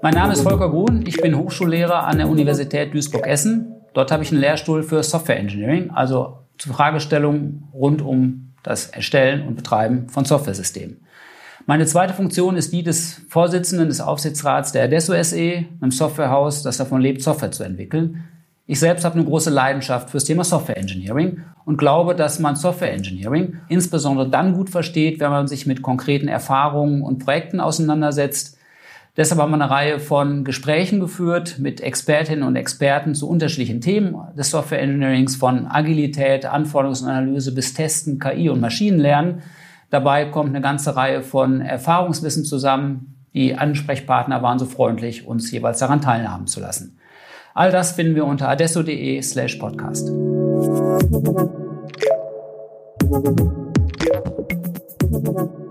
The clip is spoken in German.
Mein Name ist Volker Grun, ich bin Hochschullehrer an der Universität Duisburg-Essen. Dort habe ich einen Lehrstuhl für Software Engineering, also zu Fragestellungen rund um das Erstellen und Betreiben von Softwaresystemen. Meine zweite Funktion ist die des Vorsitzenden des Aufsichtsrats der Adesso SE, einem Softwarehaus, das davon lebt, Software zu entwickeln. Ich selbst habe eine große Leidenschaft fürs Thema Software Engineering und glaube, dass man Software Engineering insbesondere dann gut versteht, wenn man sich mit konkreten Erfahrungen und Projekten auseinandersetzt. Deshalb haben wir eine Reihe von Gesprächen geführt mit Expertinnen und Experten zu unterschiedlichen Themen des Software Engineerings von Agilität, Anforderungsanalyse bis Testen, KI und Maschinenlernen. Dabei kommt eine ganze Reihe von Erfahrungswissen zusammen. Die Ansprechpartner waren so freundlich, uns jeweils daran teilhaben zu lassen. All das finden wir unter adesso.de slash podcast. Thank you.